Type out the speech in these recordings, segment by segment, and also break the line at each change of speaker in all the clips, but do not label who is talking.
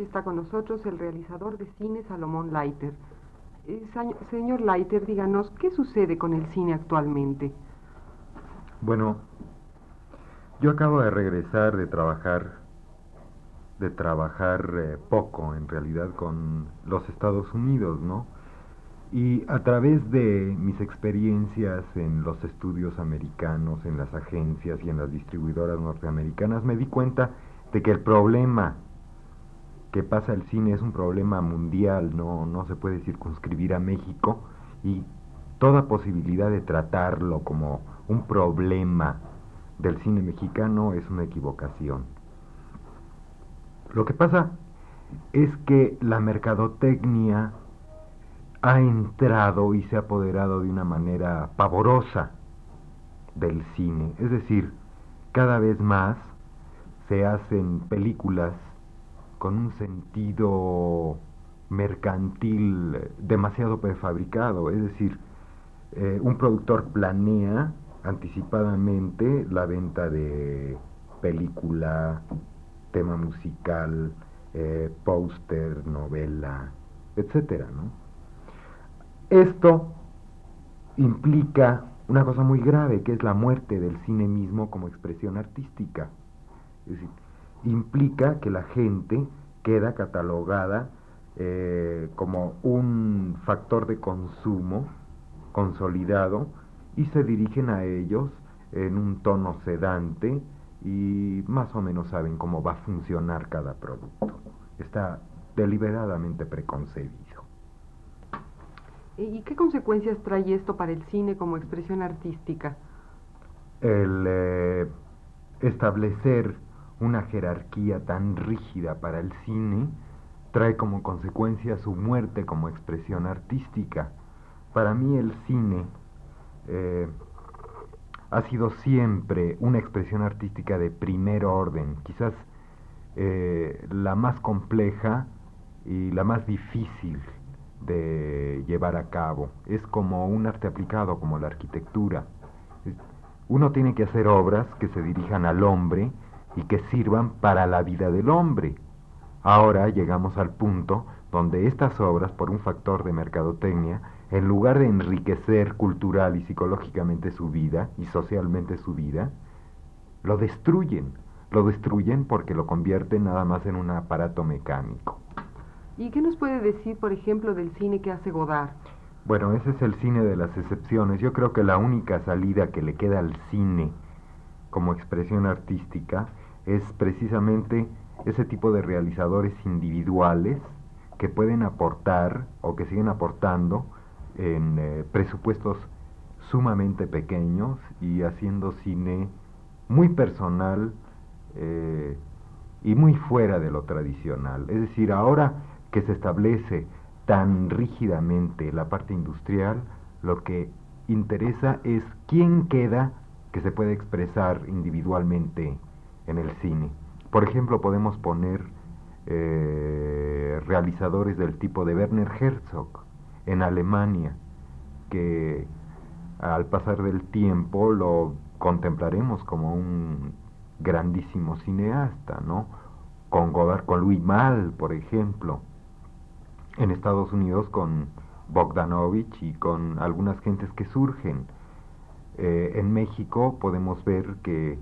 Está con nosotros el realizador de cine Salomón Leiter. Eh, señor Leiter, díganos, ¿qué sucede con el cine actualmente?
Bueno, yo acabo de regresar de trabajar, de trabajar eh, poco en realidad con los Estados Unidos, ¿no? Y a través de mis experiencias en los estudios americanos, en las agencias y en las distribuidoras norteamericanas, me di cuenta de que el problema que pasa el cine es un problema mundial, no, no se puede circunscribir a México y toda posibilidad de tratarlo como un problema del cine mexicano es una equivocación. Lo que pasa es que la mercadotecnia ha entrado y se ha apoderado de una manera pavorosa del cine. Es decir, cada vez más se hacen películas con un sentido mercantil demasiado prefabricado. Es decir, eh, un productor planea anticipadamente la venta de película, tema musical, eh, póster, novela, etcétera, ¿no? Esto implica una cosa muy grave, que es la muerte del cine mismo como expresión artística. Es decir, implica que la gente queda catalogada eh, como un factor de consumo consolidado y se dirigen a ellos en un tono sedante y más o menos saben cómo va a funcionar cada producto. Está deliberadamente preconcebido.
¿Y qué consecuencias trae esto para el cine como expresión artística?
El eh, establecer una jerarquía tan rígida para el cine trae como consecuencia su muerte como expresión artística. Para mí el cine eh, ha sido siempre una expresión artística de primer orden, quizás eh, la más compleja y la más difícil de llevar a cabo. Es como un arte aplicado, como la arquitectura. Uno tiene que hacer obras que se dirijan al hombre y que sirvan para la vida del hombre. Ahora llegamos al punto donde estas obras, por un factor de mercadotecnia, en lugar de enriquecer cultural y psicológicamente su vida y socialmente su vida, lo destruyen. Lo destruyen porque lo convierten nada más en un aparato mecánico.
¿Y qué nos puede decir, por ejemplo, del cine que hace Godard?
Bueno, ese es el cine de las excepciones. Yo creo que la única salida que le queda al cine como expresión artística es precisamente ese tipo de realizadores individuales que pueden aportar o que siguen aportando en eh, presupuestos sumamente pequeños y haciendo cine muy personal eh, y muy fuera de lo tradicional. Es decir, ahora que se establece tan rígidamente la parte industrial, lo que interesa es quién queda que se puede expresar individualmente en el cine. Por ejemplo, podemos poner eh, realizadores del tipo de Werner Herzog en Alemania, que al pasar del tiempo lo contemplaremos como un grandísimo cineasta, ¿no? Con Godard, con Louis Malle, por ejemplo, en Estados Unidos con Bogdanovich y con algunas gentes que surgen. Eh, en México podemos ver que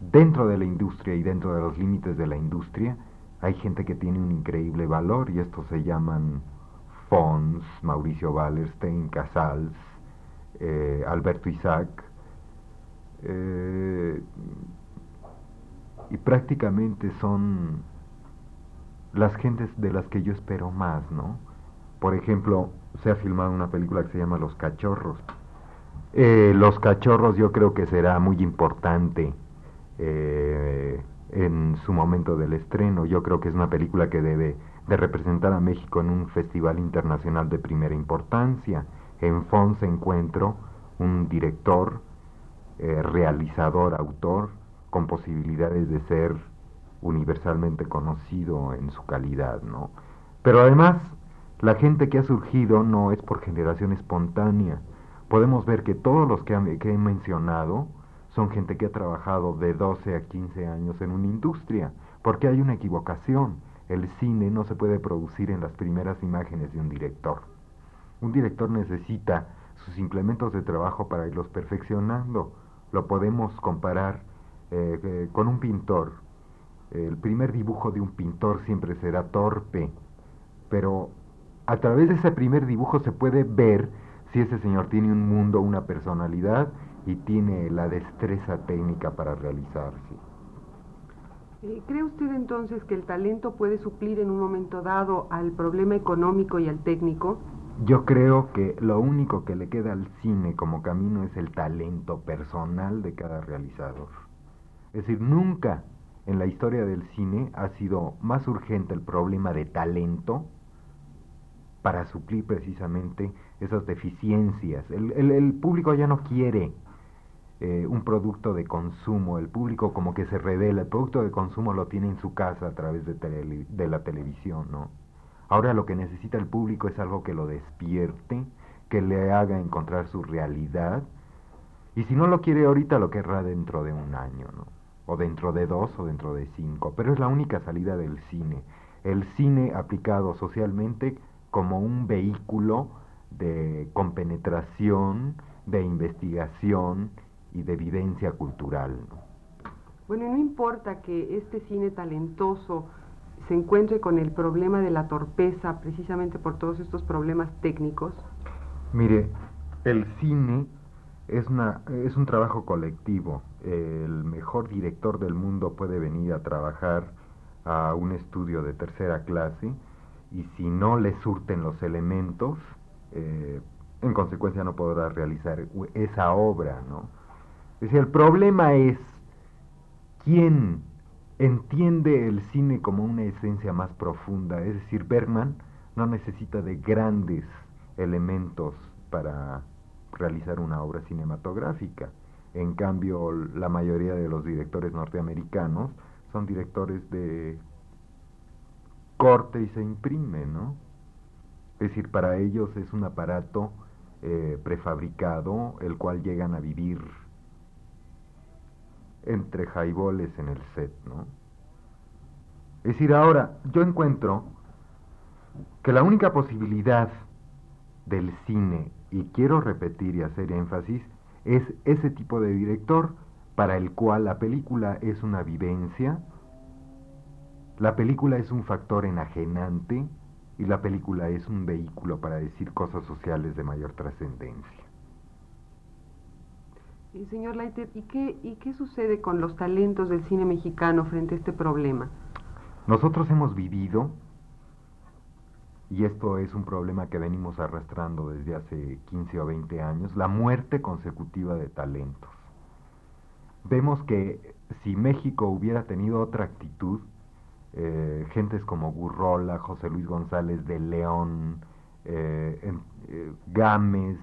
dentro de la industria y dentro de los límites de la industria hay gente que tiene un increíble valor y estos se llaman Fons, Mauricio Wallerstein, Casals, eh, Alberto Isaac, eh, y prácticamente son las gentes de las que yo espero más, ¿no? Por ejemplo, se ha filmado una película que se llama Los Cachorros, Eh, los cachorros yo creo que será muy importante eh, en su momento del estreno. Yo creo que es una película que debe de representar a México en un festival internacional de primera importancia. En Fons encuentro un director, eh, realizador, autor, con posibilidades de ser universalmente conocido en su calidad, ¿no? Pero además, la gente que ha surgido no es por generación espontánea. Podemos ver que todos los que, que he mencionado son gente que ha trabajado de 12 a 15 años en una industria, porque hay una equivocación. El cine no se puede producir en las primeras imágenes de un director. Un director necesita sus implementos de trabajo para irlos perfeccionando. Lo podemos comparar eh, eh, con un pintor. El primer dibujo de un pintor siempre será torpe, pero a través de ese primer dibujo se puede ver si ese señor tiene un mundo, una personalidad y tiene la destreza técnica para realizarse.
Eh, ¿Cree usted entonces que el talento puede suplir en un momento dado al problema económico y al técnico?
Yo creo que lo único que le queda al cine como camino es el talento personal de cada realizador. Es decir, nunca en la historia del cine ha sido más urgente el problema de talento para suplir precisamente esas deficiencias. El, público ya no quiere eh, un producto de consumo, el público como que se revela, el producto de consumo lo tiene en su casa a través de, de la televisión, ¿no? Ahora lo que necesita el público es algo que lo despierte, que le haga encontrar su realidad, y si no lo quiere ahorita, lo querrá dentro de un año, ¿no? O dentro de dos o dentro de cinco, pero es la única salida del cine. El cine aplicado socialmente como un vehículo de compenetración, de investigación y de evidencia cultural.
Bueno, no importa que este cine talentoso se encuentre con el problema de la torpeza precisamente por todos estos problemas técnicos.
Mire, el cine es, una, es un trabajo colectivo. El mejor director del mundo puede venir a trabajar a un estudio de tercera clase y si no le surten los elementos, eh, en consecuencia no podrá realizar esa obra, ¿no? Es decir, el problema es quién entiende el cine como una esencia más profunda, es decir, Bergman no necesita de grandes elementos para realizar una obra cinematográfica. En cambio, la mayoría de los directores norteamericanos son directores de corte y se imprime, ¿no? Es decir, para ellos es un aparato eh, prefabricado, el cual llegan a vivir entre jaiboles en el set, ¿no? Es decir, ahora yo encuentro que la única posibilidad del cine, y quiero repetir y hacer énfasis, es ese tipo de director para el cual la película es una vivencia, la película es un factor enajenante y la película es un vehículo para decir cosas sociales de mayor trascendencia.
Y señor Leiter, ¿y qué, ¿y qué sucede con los talentos del cine mexicano frente a este problema?
Nosotros hemos vivido, y esto es un problema que venimos arrastrando desde hace 15 o 20 años, la muerte consecutiva de talentos. Vemos que si México hubiera tenido otra actitud, eh, gentes como Gurrola, José Luis González de León, eh, eh, Gámez,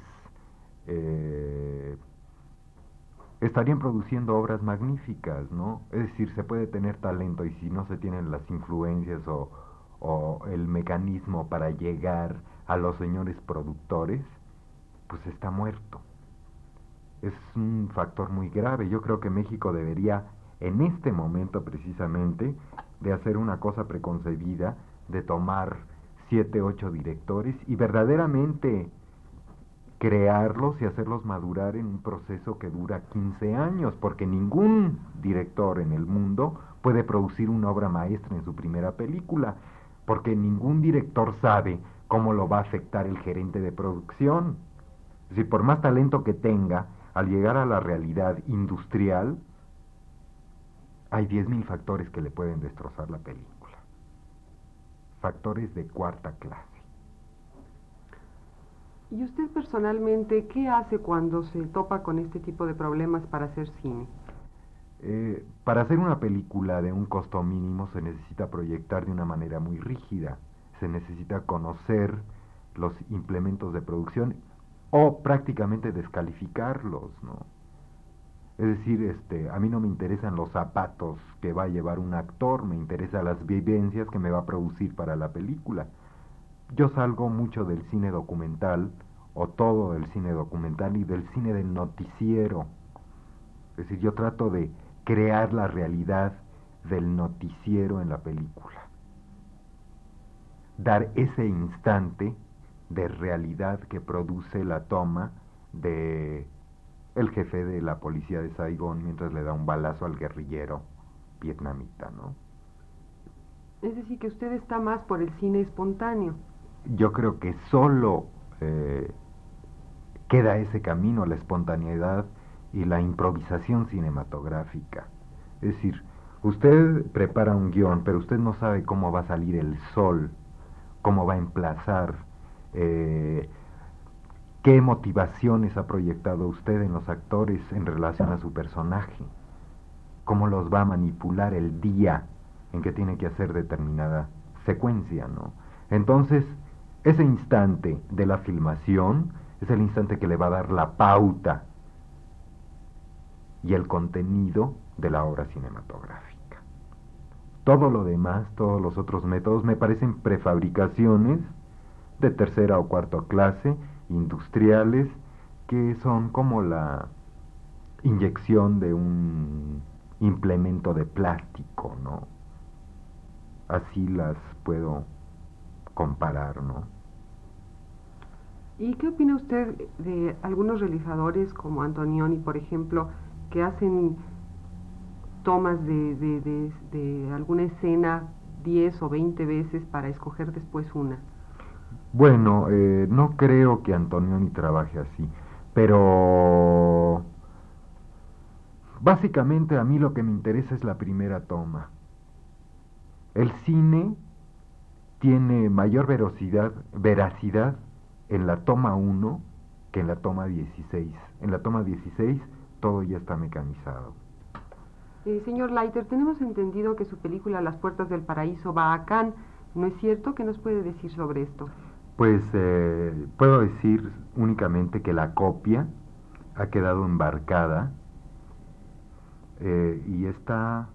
estarían produciendo obras magníficas, ¿no? Es decir, se puede tener talento y si no se tienen las influencias o, el mecanismo para llegar a los señores productores, pues está muerto. Es un factor muy grave. Yo creo que México debería, en este momento precisamente, de hacer una cosa preconcebida, de tomar siete, ocho directores y verdaderamente crearlos y hacerlos madurar en un proceso que dura 15 años, porque ningún director en el mundo puede producir una obra maestra en su primera película, porque ningún director sabe cómo lo va a afectar el gerente de producción. Decir, por más talento que tenga, al llegar a la realidad industrial, hay 10.000 factores que le pueden destrozar la película. Factores de cuarta clase.
¿Y usted personalmente qué hace cuando se topa con este tipo de problemas para hacer cine?
Eh, para hacer una película de un costo mínimo se necesita proyectar de una manera muy rígida, se necesita conocer los implementos de producción o prácticamente descalificarlos, ¿no? Es decir, este, a mí no me interesan los zapatos que va a llevar un actor, me interesan las vivencias que me va a producir para la película. Yo salgo mucho del cine documental, o todo del cine documental y del cine del noticiero. Es decir, yo trato de crear la realidad del noticiero en la película. Dar ese instante de realidad que produce la toma de el jefe de la policía de Saigón mientras le da un balazo al guerrillero vietnamita, ¿no?
Es decir, que usted está más por el cine espontáneo.
Yo creo que solo eh, queda ese camino, la espontaneidad y la improvisación cinematográfica. Es decir, usted prepara un guion, pero usted no sabe cómo va a salir el sol, cómo va a emplazar, eh, qué motivaciones ha proyectado usted en los actores en relación a su personaje, cómo los va a manipular el día en que tiene que hacer determinada secuencia, ¿no? Entonces, ese instante de la filmación es el instante que le va a dar la pauta y el contenido de la obra cinematográfica. Todo lo demás, todos los otros métodos me parecen prefabricaciones de tercera o cuarta clase, industriales, que son como la inyección de un implemento de plástico, ¿no? Así las puedo comparar, ¿no?
¿Y qué opina usted de algunos realizadores como Antonioni, por ejemplo, que hacen tomas de, alguna escena 10 o 20 veces para escoger después una?
Bueno, eh, no creo que Antonioni trabaje así, pero básicamente a mí lo que me interesa es la primera toma. El cine tiene mayor verosidad, veracidad en la toma 1 que en la toma 16. En la toma 16 todo ya está mecanizado.
Eh, señor Leiter, tenemos entendido que su película Las Puertas del Paraíso va a Cannes. ¿No es cierto? ¿Qué nos puede decir sobre esto?
Pues eh, puedo decir únicamente que la copia ha quedado embarcada eh, y está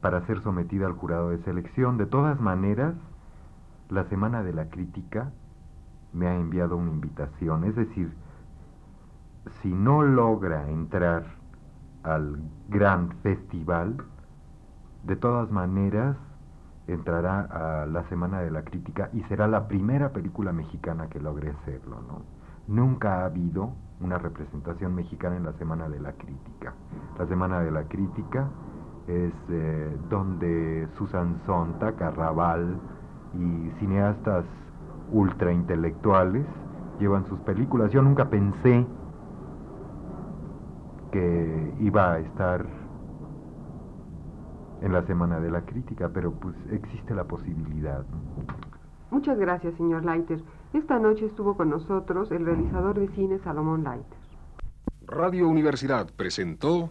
para ser sometida al jurado de selección. De todas maneras, la Semana de la Crítica me ha enviado una invitación. Es decir, si no logra entrar al gran festival, de todas maneras entrará a la Semana de la Crítica y será la primera película mexicana que logre hacerlo, ¿no? Nunca ha habido una representación mexicana en la Semana de la Crítica. La Semana de la Crítica es eh, donde Susan Sontag, Carraval y cineastas ultraintelectuales llevan sus películas. Yo nunca pensé que iba a estar en la Semana de la Crítica, pero pues existe la posibilidad.
Muchas gracias, señor Leiter. Esta noche estuvo con nosotros el realizador de cine Salomón Leiter.
Radio Universidad presentó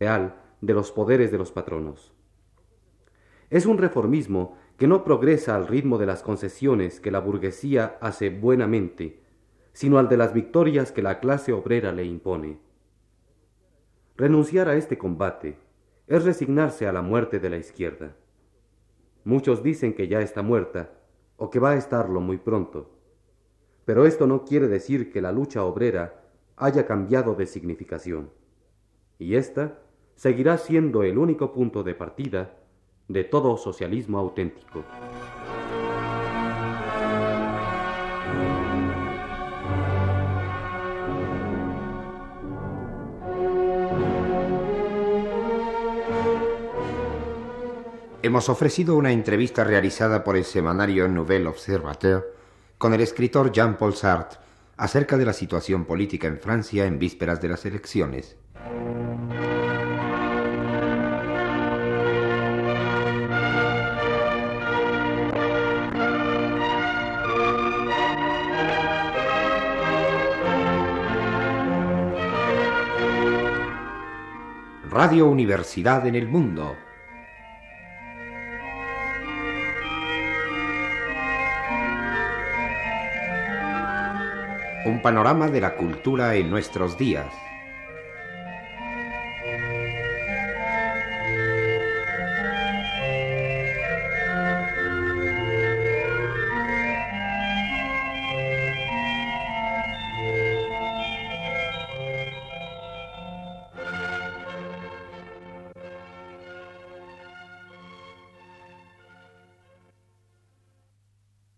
Real de los poderes de los patronos. Es un reformismo que no progresa al ritmo de las concesiones que la burguesía hace buenamente, sino al de las victorias que la clase obrera le impone. Renunciar a este combate es resignarse a la muerte de la izquierda. Muchos dicen que ya está muerta o que va a estarlo muy pronto, pero esto no quiere decir que la lucha obrera haya cambiado de significación, y esta seguirá siendo el único punto de partida de todo socialismo auténtico.
Hemos ofrecido una entrevista realizada por el semanario Nouvel Observateur con el escritor Jean-Paul Sartre acerca de la situación política en Francia en vísperas de las elecciones. Radio Universidad en el Mundo un panorama de la cultura en nuestros días.